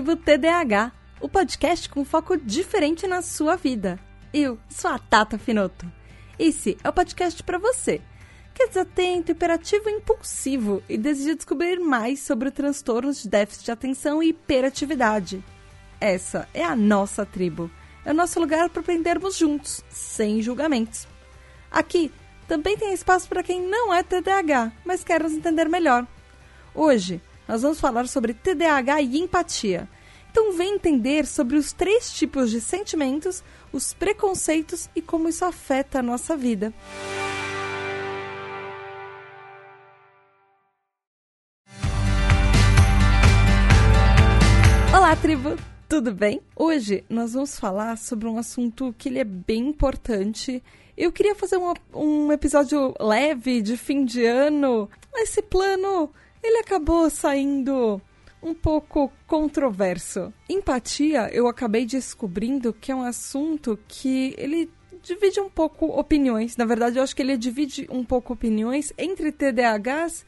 tribo TDAH, o podcast com foco diferente na sua vida. Eu sou a Tata Finoto. Esse é o podcast para você, que é desatento, hiperativo e impulsivo e deseja descobrir mais sobre transtornos de déficit de atenção e hiperatividade. Essa é a nossa tribo. É o nosso lugar para aprendermos juntos, sem julgamentos. Aqui também tem espaço para quem não é TDAH, mas quer nos entender melhor. Hoje, nós vamos falar sobre TDAH e empatia. Então, vem entender sobre os três tipos de sentimentos, os preconceitos e como isso afeta a nossa vida. Olá, tribo! Tudo bem? Hoje nós vamos falar sobre um assunto que ele é bem importante. Eu queria fazer um, um episódio leve de fim de ano. Esse plano ele acabou saindo um pouco controverso. Empatia, eu acabei descobrindo que é um assunto que ele divide um pouco opiniões. Na verdade, eu acho que ele divide um pouco opiniões entre TDAHs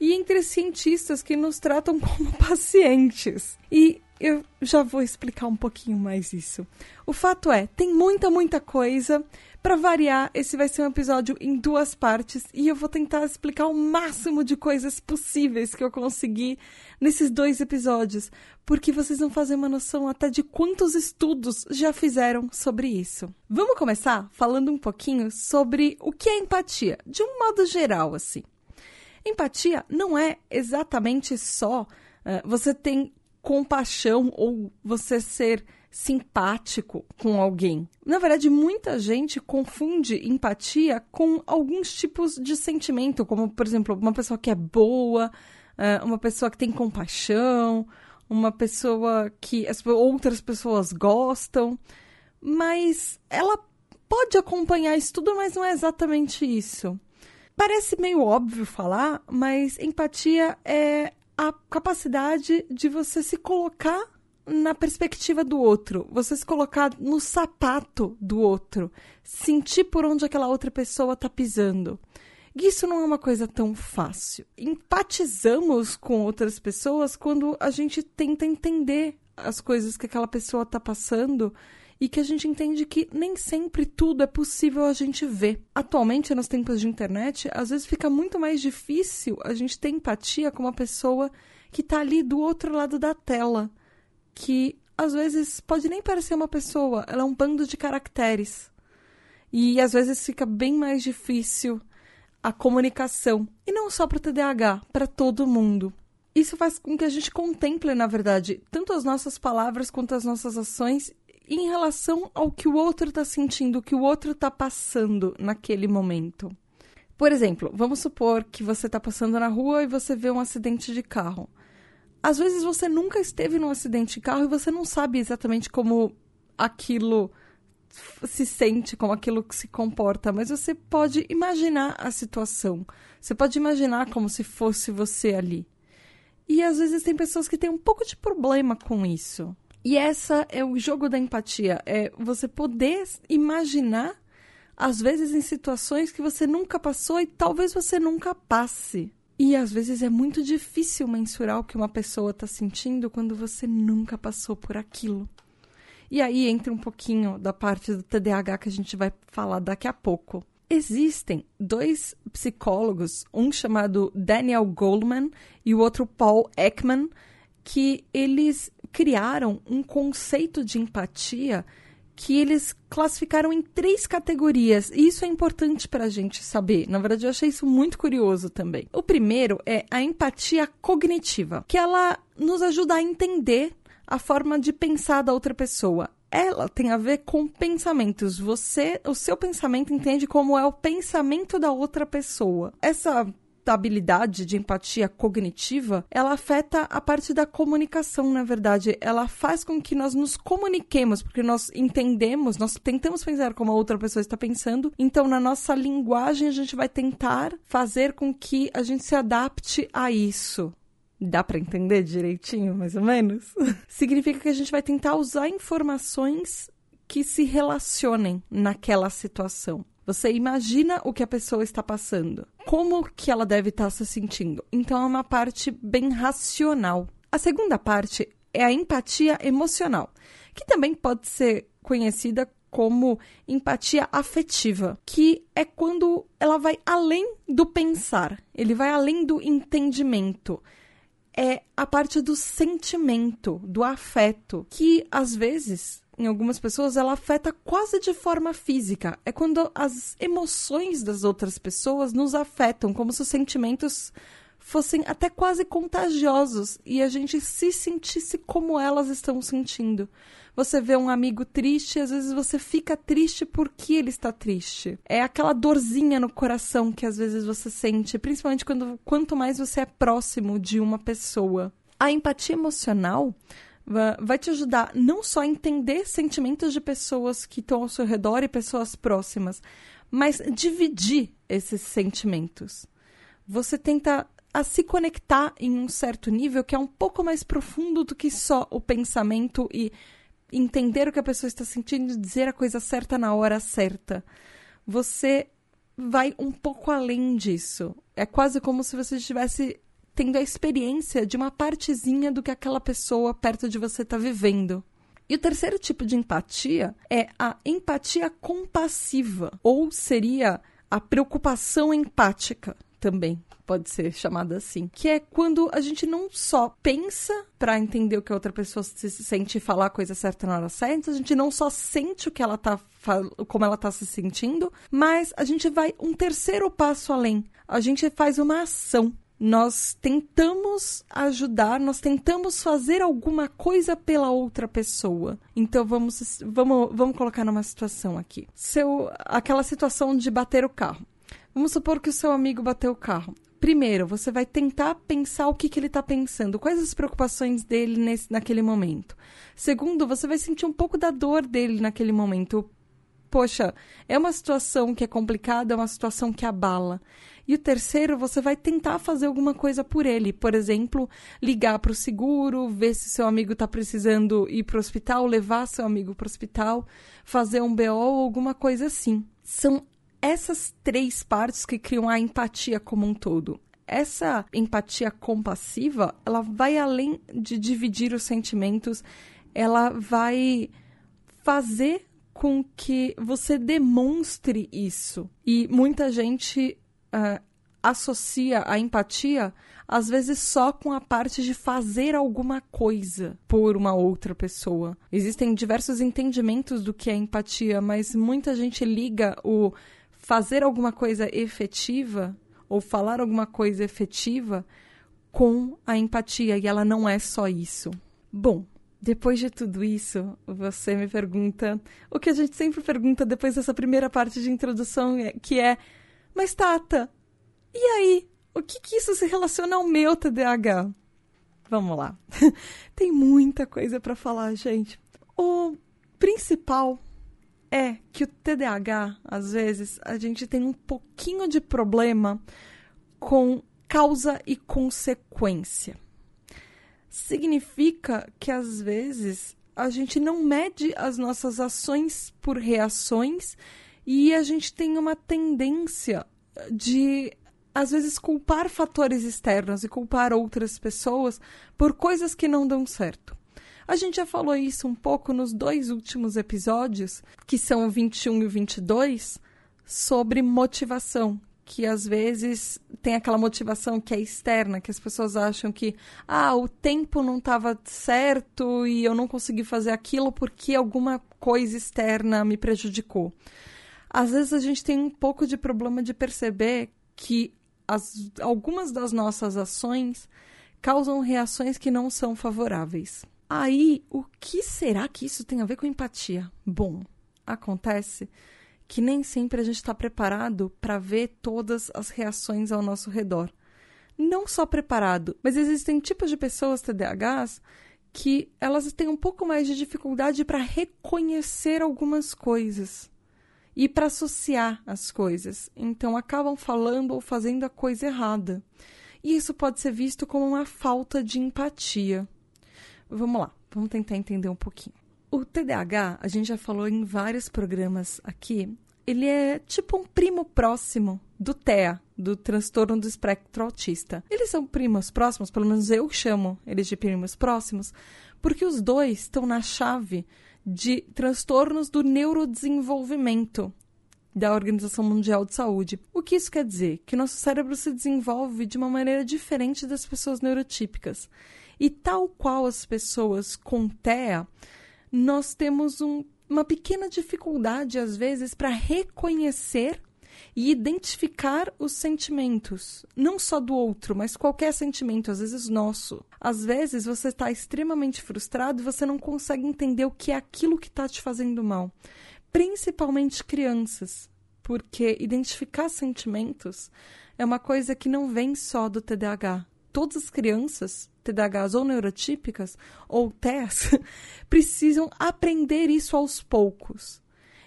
e entre cientistas que nos tratam como pacientes. E eu já vou explicar um pouquinho mais isso. O fato é, tem muita, muita coisa. Para variar, esse vai ser um episódio em duas partes e eu vou tentar explicar o máximo de coisas possíveis que eu conseguir nesses dois episódios, porque vocês vão fazer uma noção até de quantos estudos já fizeram sobre isso. Vamos começar falando um pouquinho sobre o que é empatia, de um modo geral, assim. Empatia não é exatamente só uh, você tem compaixão ou você ser simpático com alguém. Na verdade, muita gente confunde empatia com alguns tipos de sentimento, como, por exemplo, uma pessoa que é boa, eh, uma pessoa que tem compaixão, uma pessoa que as outras pessoas gostam, mas ela pode acompanhar isso tudo, mas não é exatamente isso. Parece meio óbvio falar, mas empatia é a capacidade de você se colocar na perspectiva do outro, você se colocar no sapato do outro, sentir por onde aquela outra pessoa está pisando. Isso não é uma coisa tão fácil. Empatizamos com outras pessoas quando a gente tenta entender as coisas que aquela pessoa está passando e que a gente entende que nem sempre tudo é possível a gente ver. Atualmente, nos tempos de internet, às vezes fica muito mais difícil a gente ter empatia com uma pessoa que está ali do outro lado da tela, que às vezes pode nem parecer uma pessoa, ela é um bando de caracteres. E às vezes fica bem mais difícil a comunicação, e não só para o TDAH, para todo mundo. Isso faz com que a gente contemple, na verdade, tanto as nossas palavras quanto as nossas ações em relação ao que o outro está sentindo, o que o outro está passando naquele momento. Por exemplo, vamos supor que você está passando na rua e você vê um acidente de carro. Às vezes você nunca esteve num acidente de carro e você não sabe exatamente como aquilo se sente, como aquilo se comporta, mas você pode imaginar a situação. Você pode imaginar como se fosse você ali. E às vezes tem pessoas que têm um pouco de problema com isso. E essa é o jogo da empatia, é você poder imaginar às vezes em situações que você nunca passou e talvez você nunca passe. E às vezes é muito difícil mensurar o que uma pessoa está sentindo quando você nunca passou por aquilo. E aí entra um pouquinho da parte do TDAH que a gente vai falar daqui a pouco. Existem dois psicólogos, um chamado Daniel Goleman e o outro Paul Ekman, que eles criaram um conceito de empatia que eles classificaram em três categorias. E isso é importante para a gente saber. Na verdade, eu achei isso muito curioso também. O primeiro é a empatia cognitiva, que ela nos ajuda a entender a forma de pensar da outra pessoa. Ela tem a ver com pensamentos. Você, o seu pensamento entende como é o pensamento da outra pessoa. Essa habilidade de empatia cognitiva, ela afeta a parte da comunicação, na verdade. Ela faz com que nós nos comuniquemos, porque nós entendemos, nós tentamos pensar como a outra pessoa está pensando, então na nossa linguagem a gente vai tentar fazer com que a gente se adapte a isso. Dá para entender direitinho, mais ou menos? Significa que a gente vai tentar usar informações que se relacionem naquela situação. Você imagina o que a pessoa está passando, como que ela deve estar se sentindo. Então é uma parte bem racional. A segunda parte é a empatia emocional, que também pode ser conhecida como empatia afetiva, que é quando ela vai além do pensar, ele vai além do entendimento. É a parte do sentimento, do afeto, que às vezes em algumas pessoas, ela afeta quase de forma física. É quando as emoções das outras pessoas nos afetam, como se os sentimentos fossem até quase contagiosos e a gente se sentisse como elas estão sentindo. Você vê um amigo triste, às vezes você fica triste porque ele está triste. É aquela dorzinha no coração que às vezes você sente, principalmente quando quanto mais você é próximo de uma pessoa. A empatia emocional vai te ajudar não só a entender sentimentos de pessoas que estão ao seu redor e pessoas próximas, mas dividir esses sentimentos. Você tenta a se conectar em um certo nível que é um pouco mais profundo do que só o pensamento e entender o que a pessoa está sentindo dizer a coisa certa na hora certa. Você vai um pouco além disso. É quase como se você estivesse tendo a experiência de uma partezinha do que aquela pessoa perto de você está vivendo. E o terceiro tipo de empatia é a empatia compassiva, ou seria a preocupação empática também pode ser chamada assim, que é quando a gente não só pensa para entender o que a outra pessoa se sente e falar a coisa certa na hora certa, a gente não só sente o que ela tá como ela tá se sentindo, mas a gente vai um terceiro passo além. A gente faz uma ação nós tentamos ajudar, nós tentamos fazer alguma coisa pela outra pessoa. Então vamos vamos, vamos colocar numa situação aqui. Seu aquela situação de bater o carro. Vamos supor que o seu amigo bateu o carro. Primeiro, você vai tentar pensar o que, que ele está pensando, quais as preocupações dele nesse, naquele momento. Segundo, você vai sentir um pouco da dor dele naquele momento. Poxa, é uma situação que é complicada, é uma situação que abala. E o terceiro, você vai tentar fazer alguma coisa por ele. Por exemplo, ligar para o seguro, ver se seu amigo está precisando ir para o hospital, levar seu amigo para o hospital, fazer um BO ou alguma coisa assim. São essas três partes que criam a empatia como um todo. Essa empatia compassiva, ela vai além de dividir os sentimentos, ela vai fazer com que você demonstre isso. E muita gente uh, associa a empatia, às vezes, só com a parte de fazer alguma coisa por uma outra pessoa. Existem diversos entendimentos do que é empatia, mas muita gente liga o fazer alguma coisa efetiva ou falar alguma coisa efetiva com a empatia, e ela não é só isso. Bom, depois de tudo isso, você me pergunta o que a gente sempre pergunta depois dessa primeira parte de introdução, é, que é mas, Tata, e aí? O que, que isso se relaciona ao meu TDAH? Vamos lá. Tem muita coisa para falar, gente. O principal é que o TDAH, às vezes, a gente tem um pouquinho de problema com causa e consequência. Significa que, às vezes, a gente não mede as nossas ações por reações e a gente tem uma tendência de, às vezes, culpar fatores externos e culpar outras pessoas por coisas que não dão certo. A gente já falou isso um pouco nos dois últimos episódios, que são o 21 e o 22, sobre motivação, que às vezes tem aquela motivação que é externa, que as pessoas acham que ah, o tempo não estava certo e eu não consegui fazer aquilo porque alguma coisa externa me prejudicou às vezes a gente tem um pouco de problema de perceber que as, algumas das nossas ações causam reações que não são favoráveis. Aí, o que será que isso tem a ver com empatia? Bom, acontece que nem sempre a gente está preparado para ver todas as reações ao nosso redor. Não só preparado, mas existem tipos de pessoas TDAHs que elas têm um pouco mais de dificuldade para reconhecer algumas coisas e para associar as coisas. Então acabam falando ou fazendo a coisa errada. E isso pode ser visto como uma falta de empatia. Vamos lá, vamos tentar entender um pouquinho. O TDAH, a gente já falou em vários programas aqui, ele é tipo um primo próximo do TEA, do transtorno do espectro autista. Eles são primos próximos, pelo menos eu chamo eles de primos próximos, porque os dois estão na chave de transtornos do neurodesenvolvimento da Organização Mundial de Saúde. O que isso quer dizer? Que nosso cérebro se desenvolve de uma maneira diferente das pessoas neurotípicas. E tal qual as pessoas com TEA, nós temos um, uma pequena dificuldade, às vezes, para reconhecer e identificar os sentimentos, não só do outro, mas qualquer sentimento, às vezes nosso. Às vezes você está extremamente frustrado e você não consegue entender o que é aquilo que está te fazendo mal, principalmente crianças, porque identificar sentimentos é uma coisa que não vem só do TDAH. Todas as crianças, TDAHs ou neurotípicas, ou TES, precisam aprender isso aos poucos.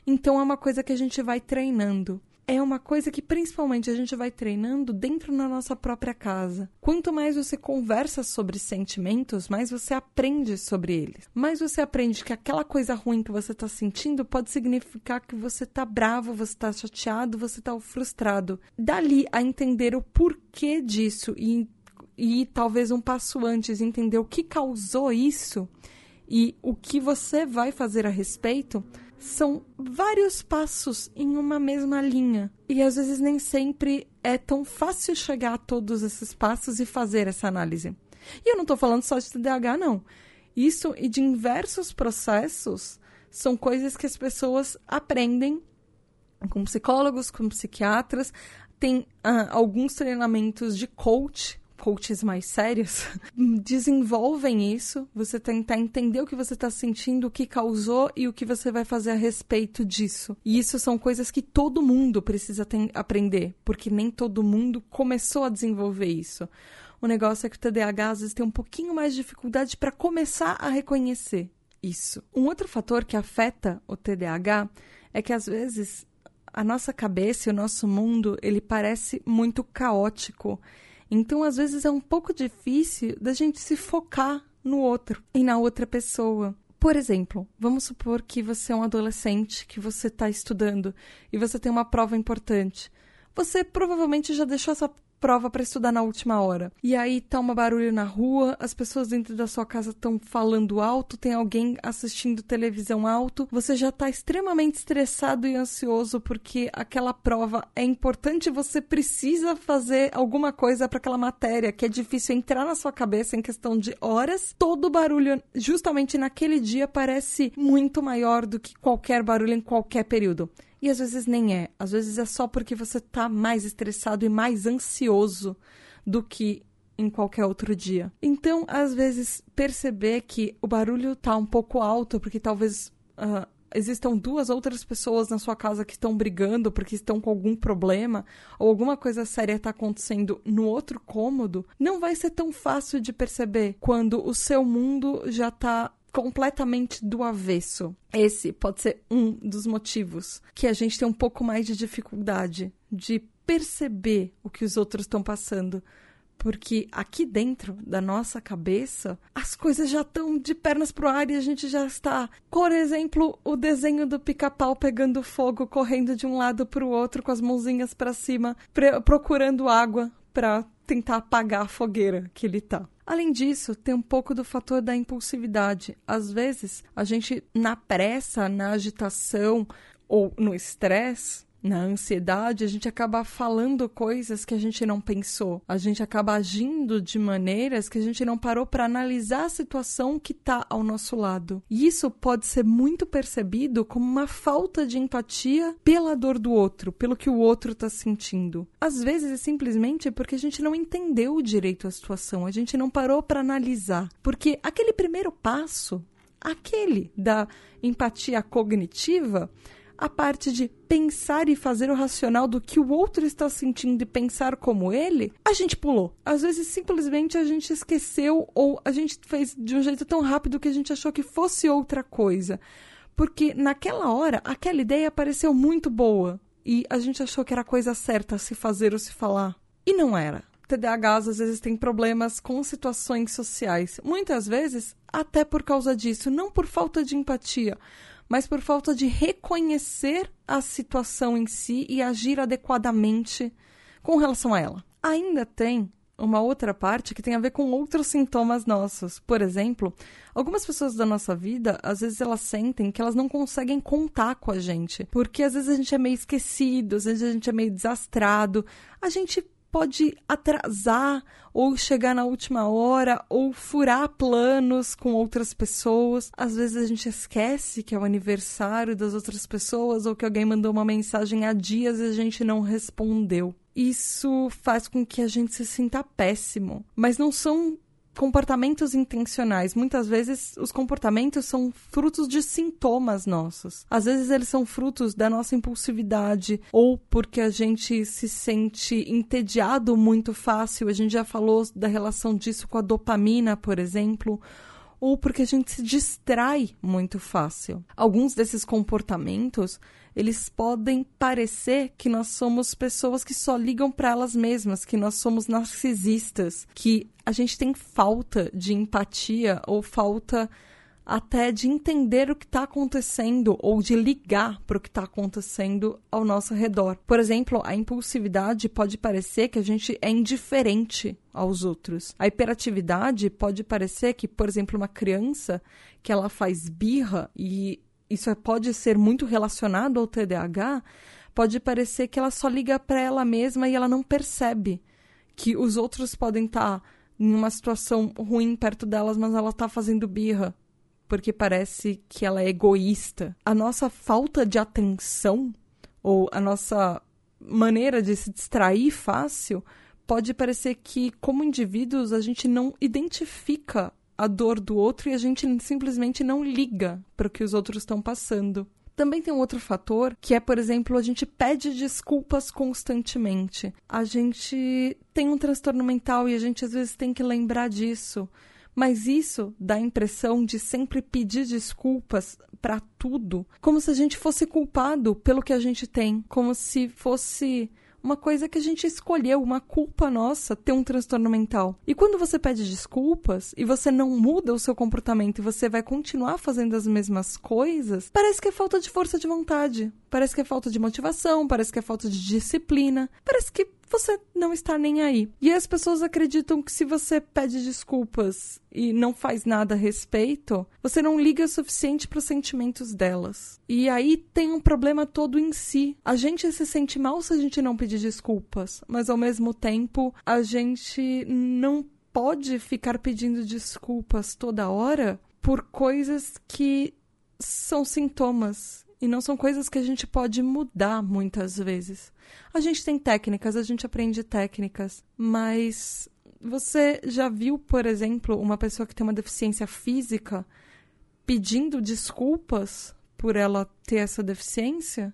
Então é uma coisa que a gente vai treinando é uma coisa que principalmente a gente vai treinando dentro da nossa própria casa. Quanto mais você conversa sobre sentimentos, mais você aprende sobre eles. Mais você aprende que aquela coisa ruim que você está sentindo pode significar que você está bravo, você está chateado, você está frustrado. Dali a entender o porquê disso e, e talvez um passo antes entender o que causou isso e o que você vai fazer a respeito são vários passos em uma mesma linha. E às vezes nem sempre é tão fácil chegar a todos esses passos e fazer essa análise. E eu não estou falando só de TDAH, não. Isso e de inversos processos são coisas que as pessoas aprendem com psicólogos, com psiquiatras. Tem uh, alguns treinamentos de coach coaches mais sérios desenvolvem isso, você tentar entender o que você está sentindo, o que causou e o que você vai fazer a respeito disso. E isso são coisas que todo mundo precisa aprender, porque nem todo mundo começou a desenvolver isso. O negócio é que o TDAH às vezes tem um pouquinho mais de dificuldade para começar a reconhecer isso. Um outro fator que afeta o TDAH é que às vezes a nossa cabeça e o nosso mundo ele parece muito caótico então, às vezes, é um pouco difícil da gente se focar no outro e na outra pessoa. Por exemplo, vamos supor que você é um adolescente, que você está estudando e você tem uma prova importante. Você provavelmente já deixou essa prova para estudar na última hora. E aí tá uma barulho na rua, as pessoas dentro da sua casa estão falando alto, tem alguém assistindo televisão alto, você já tá extremamente estressado e ansioso porque aquela prova é importante, você precisa fazer alguma coisa para aquela matéria que é difícil entrar na sua cabeça em questão de horas. Todo barulho justamente naquele dia parece muito maior do que qualquer barulho em qualquer período. E às vezes nem é. Às vezes é só porque você tá mais estressado e mais ansioso do que em qualquer outro dia. Então, às vezes, perceber que o barulho tá um pouco alto, porque talvez uh, existam duas outras pessoas na sua casa que estão brigando porque estão com algum problema, ou alguma coisa séria está acontecendo no outro cômodo, não vai ser tão fácil de perceber quando o seu mundo já está completamente do avesso. Esse pode ser um dos motivos que a gente tem um pouco mais de dificuldade de perceber o que os outros estão passando. Porque aqui dentro da nossa cabeça, as coisas já estão de pernas pro ar e a gente já está. Por exemplo, o desenho do pica-pau pegando fogo, correndo de um lado para o outro com as mãozinhas para cima, procurando água para tentar apagar a fogueira que ele tá. Além disso, tem um pouco do fator da impulsividade. Às vezes, a gente, na pressa, na agitação ou no estresse, na ansiedade, a gente acaba falando coisas que a gente não pensou. A gente acaba agindo de maneiras que a gente não parou para analisar a situação que está ao nosso lado. E isso pode ser muito percebido como uma falta de empatia pela dor do outro, pelo que o outro está sentindo. Às vezes é simplesmente porque a gente não entendeu direito a situação, a gente não parou para analisar. Porque aquele primeiro passo, aquele da empatia cognitiva, a parte de pensar e fazer o racional do que o outro está sentindo e pensar como ele, a gente pulou. Às vezes simplesmente a gente esqueceu ou a gente fez de um jeito tão rápido que a gente achou que fosse outra coisa. Porque naquela hora aquela ideia pareceu muito boa e a gente achou que era a coisa certa se fazer ou se falar. E não era. TDAHs às vezes têm problemas com situações sociais. Muitas vezes até por causa disso, não por falta de empatia, mas por falta de reconhecer a situação em si e agir adequadamente com relação a ela. Ainda tem uma outra parte que tem a ver com outros sintomas nossos. Por exemplo, algumas pessoas da nossa vida, às vezes elas sentem que elas não conseguem contar com a gente, porque às vezes a gente é meio esquecido, às vezes a gente é meio desastrado, a gente pode atrasar ou chegar na última hora ou furar planos com outras pessoas. Às vezes a gente esquece que é o aniversário das outras pessoas ou que alguém mandou uma mensagem há dias e a gente não respondeu isso faz com que a gente se sinta péssimo. Mas não são comportamentos intencionais. Muitas vezes os comportamentos são frutos de sintomas nossos. Às vezes eles são frutos da nossa impulsividade ou porque a gente se sente entediado muito fácil. A gente já falou da relação disso com a dopamina, por exemplo ou porque a gente se distrai muito fácil. Alguns desses comportamentos, eles podem parecer que nós somos pessoas que só ligam para elas mesmas, que nós somos narcisistas, que a gente tem falta de empatia ou falta até de entender o que está acontecendo ou de ligar para o que está acontecendo ao nosso redor. Por exemplo, a impulsividade pode parecer que a gente é indiferente aos outros. A hiperatividade pode parecer que, por exemplo, uma criança que ela faz birra e isso pode ser muito relacionado ao TDAH, pode parecer que ela só liga para ela mesma e ela não percebe que os outros podem estar tá em uma situação ruim perto delas, mas ela está fazendo birra porque parece que ela é egoísta. A nossa falta de atenção ou a nossa maneira de se distrair fácil pode parecer que, como indivíduos, a gente não identifica a dor do outro e a gente simplesmente não liga para o que os outros estão passando. Também tem um outro fator que é, por exemplo, a gente pede desculpas constantemente. A gente tem um transtorno mental e a gente às vezes tem que lembrar disso. Mas isso dá a impressão de sempre pedir desculpas para tudo, como se a gente fosse culpado pelo que a gente tem, como se fosse uma coisa que a gente escolheu, uma culpa nossa ter um transtorno mental. E quando você pede desculpas e você não muda o seu comportamento e você vai continuar fazendo as mesmas coisas, parece que é falta de força de vontade, parece que é falta de motivação, parece que é falta de disciplina, parece que você não está nem aí. E as pessoas acreditam que se você pede desculpas e não faz nada a respeito, você não liga o suficiente para os sentimentos delas. E aí tem um problema todo em si. A gente se sente mal se a gente não pedir desculpas, mas ao mesmo tempo a gente não pode ficar pedindo desculpas toda hora por coisas que são sintomas e não são coisas que a gente pode mudar muitas vezes. A gente tem técnicas, a gente aprende técnicas, mas você já viu, por exemplo, uma pessoa que tem uma deficiência física pedindo desculpas por ela ter essa deficiência?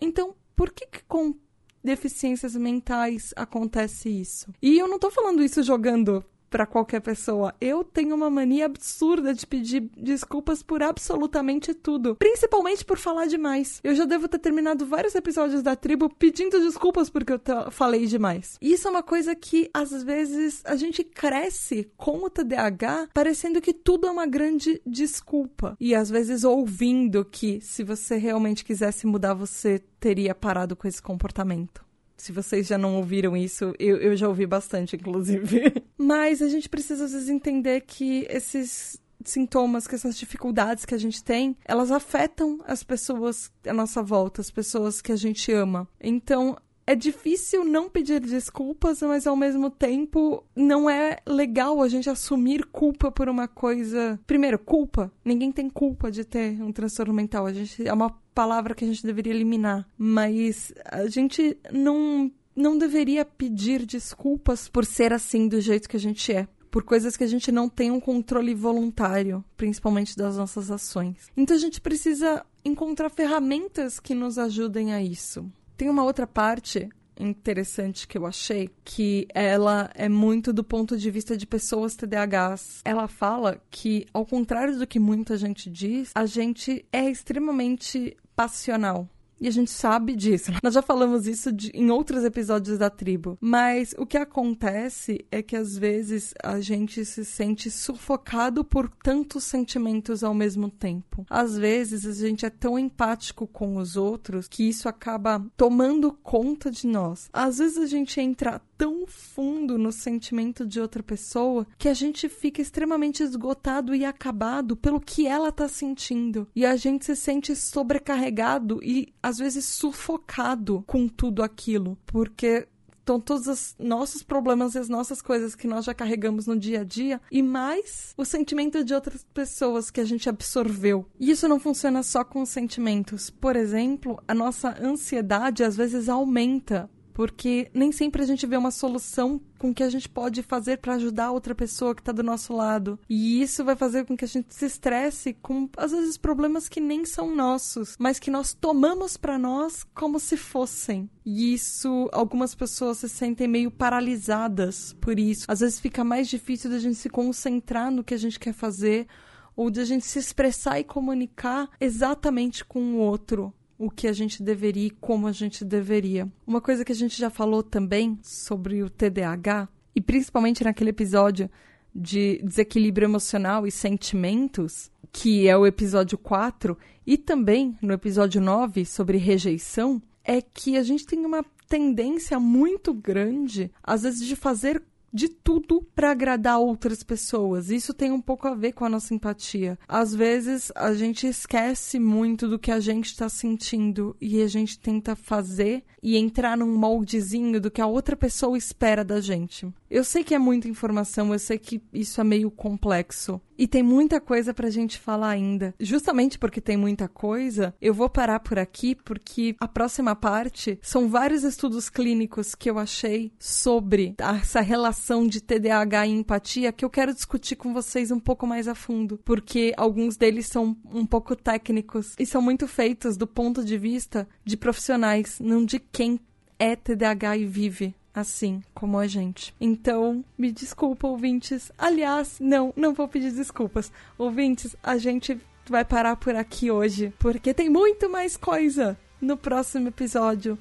Então, por que, que com deficiências mentais acontece isso? E eu não estou falando isso jogando para qualquer pessoa. Eu tenho uma mania absurda de pedir desculpas por absolutamente tudo, principalmente por falar demais. Eu já devo ter terminado vários episódios da tribo pedindo desculpas porque eu falei demais. Isso é uma coisa que às vezes a gente cresce com o TDAH parecendo que tudo é uma grande desculpa e às vezes ouvindo que se você realmente quisesse mudar você teria parado com esse comportamento. Se vocês já não ouviram isso, eu, eu já ouvi bastante, inclusive. Mas a gente precisa, às vezes, entender que esses sintomas, que essas dificuldades que a gente tem, elas afetam as pessoas à nossa volta, as pessoas que a gente ama. Então, é difícil não pedir desculpas, mas ao mesmo tempo não é legal a gente assumir culpa por uma coisa. Primeiro, culpa. Ninguém tem culpa de ter um transtorno mental. A gente é uma palavra que a gente deveria eliminar, mas a gente não não deveria pedir desculpas por ser assim do jeito que a gente é por coisas que a gente não tem um controle voluntário, principalmente das nossas ações. Então a gente precisa encontrar ferramentas que nos ajudem a isso. Tem uma outra parte interessante que eu achei, que ela é muito do ponto de vista de pessoas TDAHs. Ela fala que, ao contrário do que muita gente diz, a gente é extremamente passional. E a gente sabe disso. Nós já falamos isso de, em outros episódios da tribo. Mas o que acontece é que às vezes a gente se sente sufocado por tantos sentimentos ao mesmo tempo. Às vezes a gente é tão empático com os outros que isso acaba tomando conta de nós. Às vezes a gente entra tão fundo no sentimento de outra pessoa que a gente fica extremamente esgotado e acabado pelo que ela tá sentindo. E a gente se sente sobrecarregado e às vezes sufocado com tudo aquilo, porque então, todos os nossos problemas e as nossas coisas que nós já carregamos no dia a dia, e mais o sentimento de outras pessoas que a gente absorveu. E isso não funciona só com os sentimentos. Por exemplo, a nossa ansiedade às vezes aumenta porque nem sempre a gente vê uma solução com que a gente pode fazer para ajudar outra pessoa que está do nosso lado. E isso vai fazer com que a gente se estresse com, às vezes, problemas que nem são nossos, mas que nós tomamos para nós como se fossem. E isso, algumas pessoas se sentem meio paralisadas por isso. Às vezes fica mais difícil da gente se concentrar no que a gente quer fazer ou de a gente se expressar e comunicar exatamente com o outro o que a gente deveria e como a gente deveria. Uma coisa que a gente já falou também sobre o TDAH, e principalmente naquele episódio de desequilíbrio emocional e sentimentos, que é o episódio 4, e também no episódio 9 sobre rejeição, é que a gente tem uma tendência muito grande, às vezes, de fazer de tudo para agradar outras pessoas. Isso tem um pouco a ver com a nossa empatia. Às vezes a gente esquece muito do que a gente está sentindo e a gente tenta fazer e entrar num moldezinho do que a outra pessoa espera da gente. Eu sei que é muita informação, eu sei que isso é meio complexo. E tem muita coisa pra gente falar ainda. Justamente porque tem muita coisa, eu vou parar por aqui porque a próxima parte são vários estudos clínicos que eu achei sobre essa relação de TDAH e empatia que eu quero discutir com vocês um pouco mais a fundo, porque alguns deles são um pouco técnicos e são muito feitos do ponto de vista de profissionais, não de quem é TDAH e vive assim como a gente. Então, me desculpa, ouvintes. Aliás, não, não vou pedir desculpas. Ouvintes, a gente vai parar por aqui hoje, porque tem muito mais coisa no próximo episódio.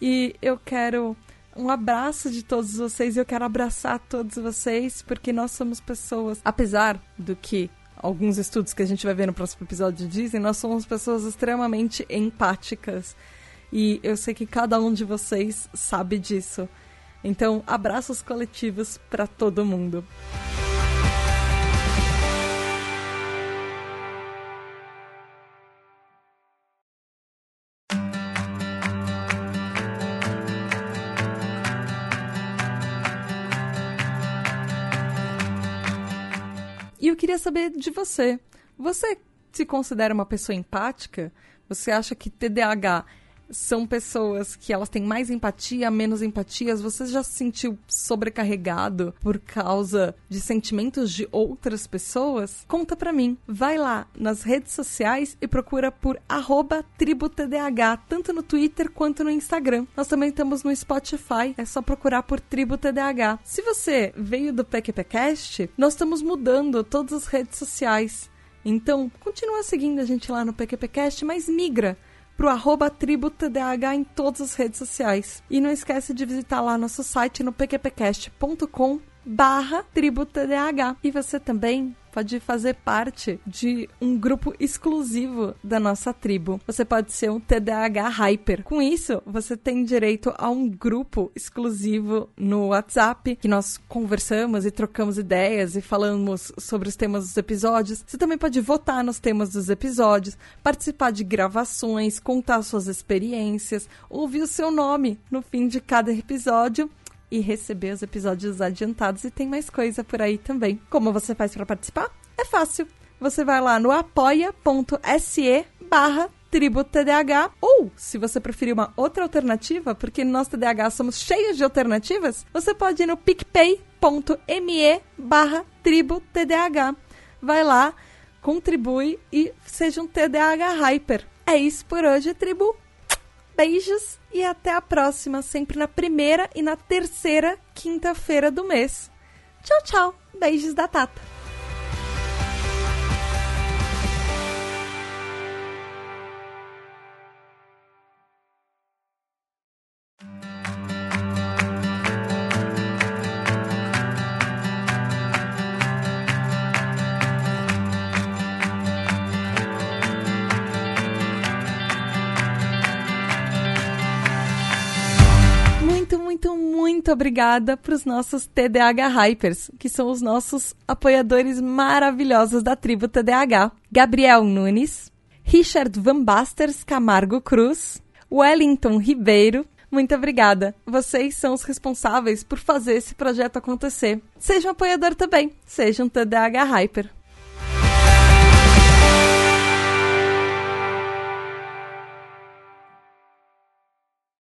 E eu quero um abraço de todos vocês. Eu quero abraçar todos vocês, porque nós somos pessoas, apesar do que alguns estudos que a gente vai ver no próximo episódio dizem, nós somos pessoas extremamente empáticas. E eu sei que cada um de vocês sabe disso. Então, abraços coletivos para todo mundo. E eu queria saber de você. Você se considera uma pessoa empática? Você acha que TDAH são pessoas que elas têm mais empatia, menos empatias. Você já se sentiu sobrecarregado por causa de sentimentos de outras pessoas? Conta pra mim. Vai lá nas redes sociais e procura por tributdh, tanto no Twitter quanto no Instagram. Nós também estamos no Spotify, é só procurar por TribuTDH. Se você veio do PQPcast, nós estamos mudando todas as redes sociais. Então, continua seguindo a gente lá no PQPcast, mas migra pro arroba tributdh em todas as redes sociais. E não esquece de visitar lá nosso site no pqpcast.com barra tributdh. E você também pode fazer parte de um grupo exclusivo da nossa tribo. Você pode ser um TDAH Hyper. Com isso, você tem direito a um grupo exclusivo no WhatsApp, que nós conversamos e trocamos ideias e falamos sobre os temas dos episódios. Você também pode votar nos temas dos episódios, participar de gravações, contar suas experiências, ouvir o seu nome no fim de cada episódio e receber os episódios adiantados e tem mais coisa por aí também. Como você faz para participar? É fácil. Você vai lá no apoia.se barra Tribo ou, se você preferir uma outra alternativa, porque nosso TDAH somos cheios de alternativas, você pode ir no picpay.me barra Tribo. Vai lá, contribui e seja um TDAH Hyper. É isso por hoje, tribo. Beijos e até a próxima, sempre na primeira e na terceira quinta-feira do mês. Tchau, tchau. Beijos da Tata. Muito, obrigada para os nossos TDAH Hypers, que são os nossos apoiadores maravilhosos da tribo TDAH. Gabriel Nunes, Richard Van Basters Camargo Cruz, Wellington Ribeiro, muito obrigada. Vocês são os responsáveis por fazer esse projeto acontecer. Seja um apoiador também. Seja um TDAH Hyper.